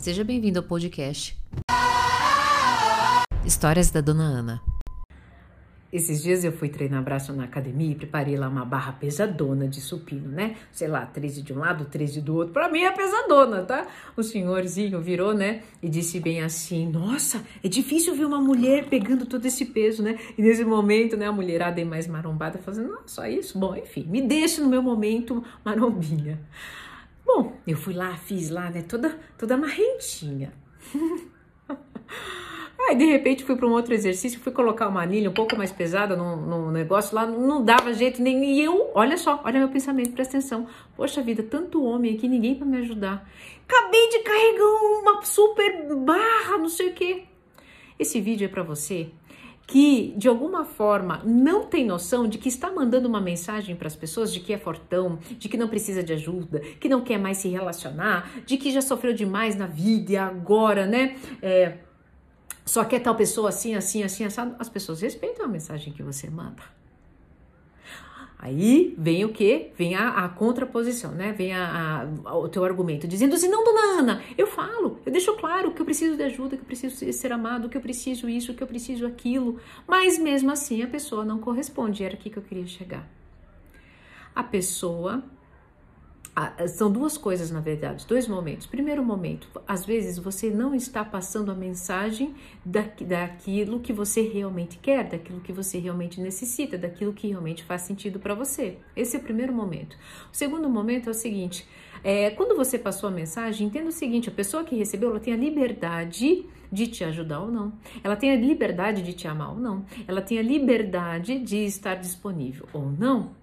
Seja bem-vindo ao podcast Histórias da Dona Ana. Esses dias eu fui treinar braço na academia e preparei lá uma barra pesadona de supino, né? Sei lá, 13 de um lado, 13 do outro. Pra mim é pesadona, tá? O senhorzinho virou, né? E disse bem assim: Nossa, é difícil ver uma mulher pegando todo esse peso, né? E nesse momento, né, a mulherada é mais marombada, fazendo, não, só isso? Bom, enfim, me deixe no meu momento marombinha. Bom, eu fui lá, fiz lá, né? Toda, toda marrentinha. Aí, de repente, fui para um outro exercício, fui colocar uma anilha um pouco mais pesada no, no negócio lá, não dava jeito nem. E eu, olha só, olha meu pensamento, presta atenção. Poxa vida, tanto homem aqui, ninguém para me ajudar. Acabei de carregar uma super barra, não sei o quê. Esse vídeo é para você que de alguma forma não tem noção de que está mandando uma mensagem para as pessoas de que é fortão, de que não precisa de ajuda, que não quer mais se relacionar, de que já sofreu demais na vida e agora, né? É, só quer tal pessoa assim, assim, assim, assado. As pessoas respeitam a mensagem que você manda. Aí vem o que? Vem a, a, contraposição, né? Vem a, a, o teu argumento, dizendo assim, não, dona Ana, eu falo, eu deixo claro que eu preciso de ajuda, que eu preciso ser amado, que eu preciso isso, que eu preciso aquilo. Mas mesmo assim a pessoa não corresponde. Era aqui que eu queria chegar. A pessoa são duas coisas, na verdade, dois momentos. Primeiro momento, às vezes você não está passando a mensagem da, daquilo que você realmente quer, daquilo que você realmente necessita, daquilo que realmente faz sentido para você. Esse é o primeiro momento. O segundo momento é o seguinte: é, quando você passou a mensagem, entenda o seguinte: a pessoa que recebeu ela tem a liberdade de te ajudar ou não, ela tem a liberdade de te amar ou não, ela tem a liberdade de estar disponível ou não.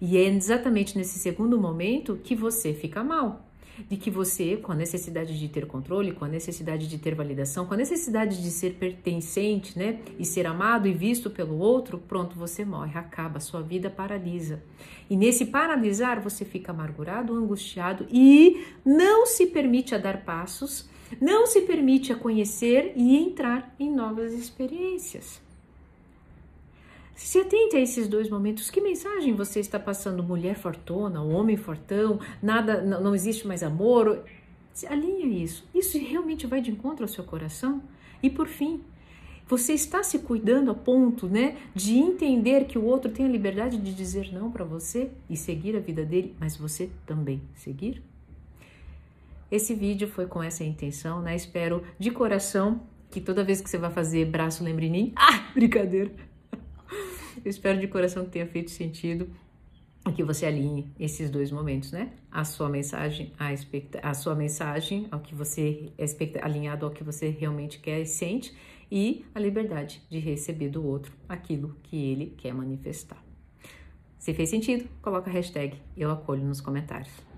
E é exatamente nesse segundo momento que você fica mal. De que você, com a necessidade de ter controle, com a necessidade de ter validação, com a necessidade de ser pertencente, né? E ser amado e visto pelo outro, pronto, você morre, acaba, sua vida paralisa. E nesse paralisar, você fica amargurado, angustiado e não se permite a dar passos, não se permite a conhecer e entrar em novas experiências. Se atente a esses dois momentos. Que mensagem você está passando? Mulher fortuna, homem fortão, nada, não, existe mais amor. Alinha isso. Isso realmente vai de encontro ao seu coração? E por fim, você está se cuidando a ponto, né, de entender que o outro tem a liberdade de dizer não para você e seguir a vida dele, mas você também seguir? Esse vídeo foi com essa intenção, né? Espero de coração que toda vez que você vai fazer braço lembre em mim. Ah, brincadeira. Eu espero de coração que tenha feito sentido e que você alinhe esses dois momentos, né? A sua mensagem, a, a sua mensagem ao que você é alinhado ao que você realmente quer e sente e a liberdade de receber do outro aquilo que ele quer manifestar. Se fez sentido, coloca a hashtag eu acolho nos comentários.